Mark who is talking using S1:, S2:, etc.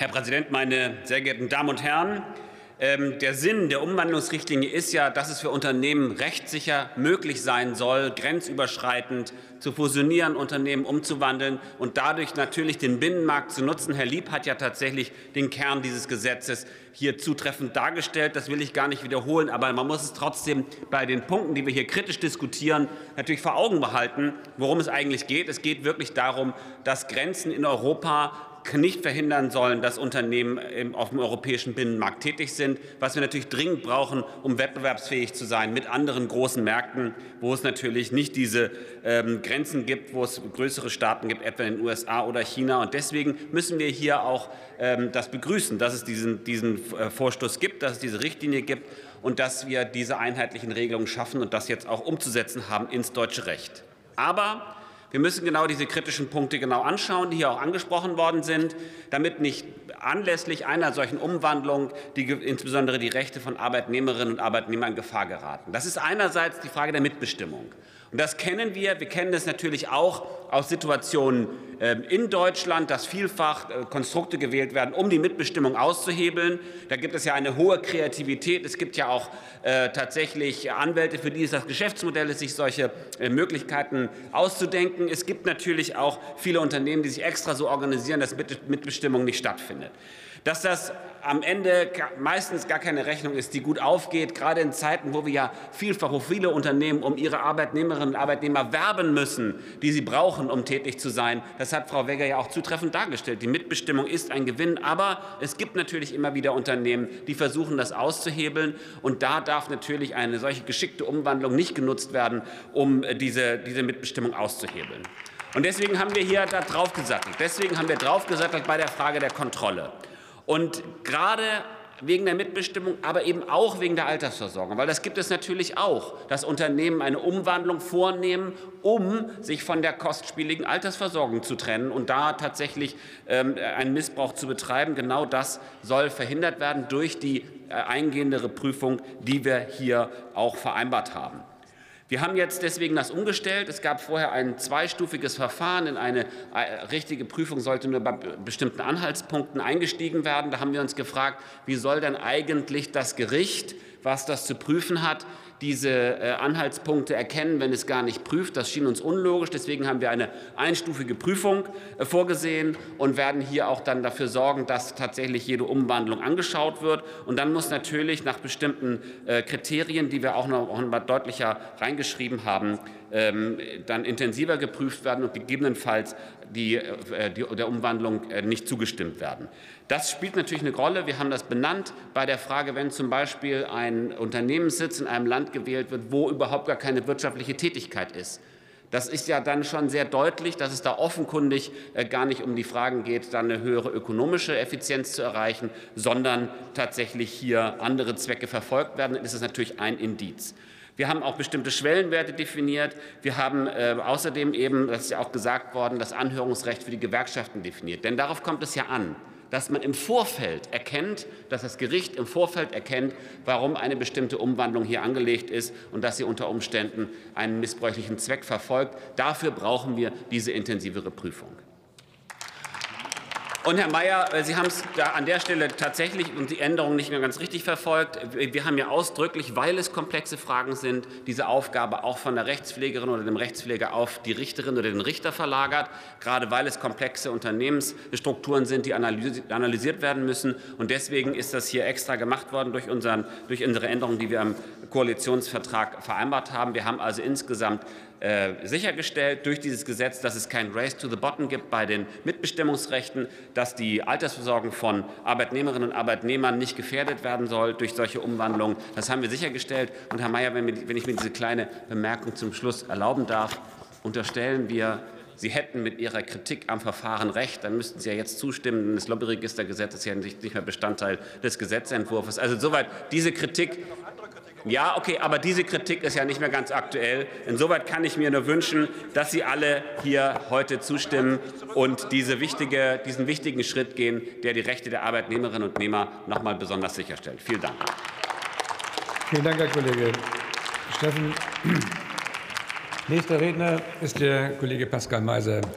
S1: Herr Präsident, meine sehr geehrten Damen und Herren! Ähm, der Sinn der Umwandlungsrichtlinie ist ja, dass es für Unternehmen rechtssicher möglich sein soll, grenzüberschreitend zu fusionieren, Unternehmen umzuwandeln und dadurch natürlich den Binnenmarkt zu nutzen. Herr Lieb hat ja tatsächlich den Kern dieses Gesetzes hier zutreffend dargestellt. Das will ich gar nicht wiederholen, aber man muss es trotzdem bei den Punkten, die wir hier kritisch diskutieren, natürlich vor Augen behalten, worum es eigentlich geht. Es geht wirklich darum, dass Grenzen in Europa nicht verhindern sollen, dass Unternehmen auf dem europäischen Binnenmarkt tätig sind, was wir natürlich dringend brauchen, um wettbewerbsfähig zu sein mit anderen großen Märkten, wo es natürlich nicht diese ähm, Grenzen gibt, wo es größere Staaten gibt, etwa in den USA oder China. Und deswegen müssen wir hier auch ähm, das begrüßen, dass es diesen, diesen äh, Vorstoß gibt, dass es diese Richtlinie gibt und dass wir diese einheitlichen Regelungen schaffen und das jetzt auch umzusetzen haben ins deutsche Recht. Aber wir müssen genau diese kritischen Punkte genau anschauen, die hier auch angesprochen worden sind, damit nicht anlässlich einer solchen Umwandlung die, insbesondere die Rechte von Arbeitnehmerinnen und Arbeitnehmern in Gefahr geraten. Das ist einerseits die Frage der Mitbestimmung. Und das kennen wir. Wir kennen das natürlich auch aus Situationen in Deutschland, dass vielfach äh, Konstrukte gewählt werden, um die Mitbestimmung auszuhebeln. Da gibt es ja eine hohe Kreativität. Es gibt ja auch äh, tatsächlich Anwälte, für die es das Geschäftsmodell ist, sich solche äh, Möglichkeiten auszudenken. Es gibt natürlich auch viele Unternehmen, die sich extra so organisieren, dass Mitbestimmung nicht stattfindet. Dass das am Ende meistens gar keine Rechnung ist, die gut aufgeht, gerade in Zeiten, wo wir ja vielfach, wo viele Unternehmen um ihre Arbeitnehmerinnen und Arbeitnehmer werben müssen, die sie brauchen, um tätig zu sein. Das hat Frau Wegger ja auch zutreffend dargestellt. Die Mitbestimmung ist ein Gewinn, aber es gibt natürlich immer wieder Unternehmen, die versuchen, das auszuhebeln. Und da darf natürlich eine solche geschickte Umwandlung nicht genutzt werden, um diese, diese Mitbestimmung auszuhebeln. Und deswegen haben wir hier da draufgesattelt. Deswegen haben wir draufgesattelt bei der Frage der Kontrolle. Und gerade wegen der Mitbestimmung, aber eben auch wegen der Altersversorgung. Weil das gibt es natürlich auch, dass Unternehmen eine Umwandlung vornehmen, um sich von der kostspieligen Altersversorgung zu trennen und da tatsächlich ähm, einen Missbrauch zu betreiben. Genau das soll verhindert werden durch die äh, eingehendere Prüfung, die wir hier auch vereinbart haben. Wir haben jetzt deswegen das umgestellt. Es gab vorher ein zweistufiges Verfahren. In eine äh, richtige Prüfung sollte nur bei bestimmten Anhaltspunkten eingestiegen werden. Da haben wir uns gefragt, wie soll denn eigentlich das Gericht, was das zu prüfen hat, diese äh, Anhaltspunkte erkennen, wenn es gar nicht prüft. Das schien uns unlogisch. Deswegen haben wir eine einstufige Prüfung äh, vorgesehen und werden hier auch dann dafür sorgen, dass tatsächlich jede Umwandlung angeschaut wird. Und dann muss natürlich nach bestimmten äh, Kriterien, die wir auch noch mal deutlicher reingeschrieben haben, ähm, dann intensiver geprüft werden und gegebenenfalls die, die, der Umwandlung nicht zugestimmt werden. Das spielt natürlich eine Rolle. Wir haben das benannt bei der Frage, wenn zum Beispiel ein Unternehmenssitz in einem Land gewählt wird, wo überhaupt gar keine wirtschaftliche Tätigkeit ist. Das ist ja dann schon sehr deutlich, dass es da offenkundig äh, gar nicht um die Fragen geht, dann eine höhere ökonomische Effizienz zu erreichen, sondern tatsächlich hier andere Zwecke verfolgt werden. Dann ist es natürlich ein Indiz. Wir haben auch bestimmte Schwellenwerte definiert. Wir haben äh, außerdem eben, das ist ja auch gesagt worden, das Anhörungsrecht für die Gewerkschaften definiert. Denn darauf kommt es ja an dass man im Vorfeld erkennt, dass das Gericht im Vorfeld erkennt, warum eine bestimmte Umwandlung hier angelegt ist und dass sie unter Umständen einen missbräuchlichen Zweck verfolgt. Dafür brauchen wir diese intensivere Prüfung. Und Herr Mayer, äh, Sie haben es da an der Stelle tatsächlich und die Änderung nicht mehr ganz richtig verfolgt. Wir haben ja ausdrücklich, weil es komplexe Fragen sind, diese Aufgabe auch von der Rechtspflegerin oder dem Rechtspfleger auf die Richterin oder den Richter verlagert, gerade weil es komplexe Unternehmensstrukturen sind, die analysiert werden müssen. Und deswegen ist das hier extra gemacht worden durch, unseren, durch unsere Änderungen, die wir am Koalitionsvertrag vereinbart haben. Wir haben also insgesamt äh, sichergestellt durch dieses Gesetz, dass es kein Race to the Bottom gibt bei den Mitbestimmungsrechten, dass die Altersversorgung von Arbeitnehmerinnen und Arbeitnehmern nicht gefährdet werden soll durch solche Umwandlungen. Das haben wir sichergestellt. Und Herr Mayer, wenn, ich mir diese kleine Bemerkung zum Schluss erlauben darf, unterstellen wir, Sie hätten mit Ihrer Kritik am Verfahren recht, dann müssten Sie ja jetzt zustimmen, denn das Lobbyregistergesetz ist ja nicht mehr Bestandteil des Gesetzentwurfs. Also soweit diese Kritik ja, okay, aber diese Kritik ist ja nicht mehr ganz aktuell. Insoweit kann ich mir nur wünschen, dass Sie alle hier heute zustimmen und diese wichtige, diesen wichtigen Schritt gehen, der die Rechte der Arbeitnehmerinnen und Nehmer noch mal besonders sicherstellt. Vielen Dank.
S2: Vielen Dank, Herr Kollege Steffen. Nächster Redner ist der Kollege Pascal Meiser,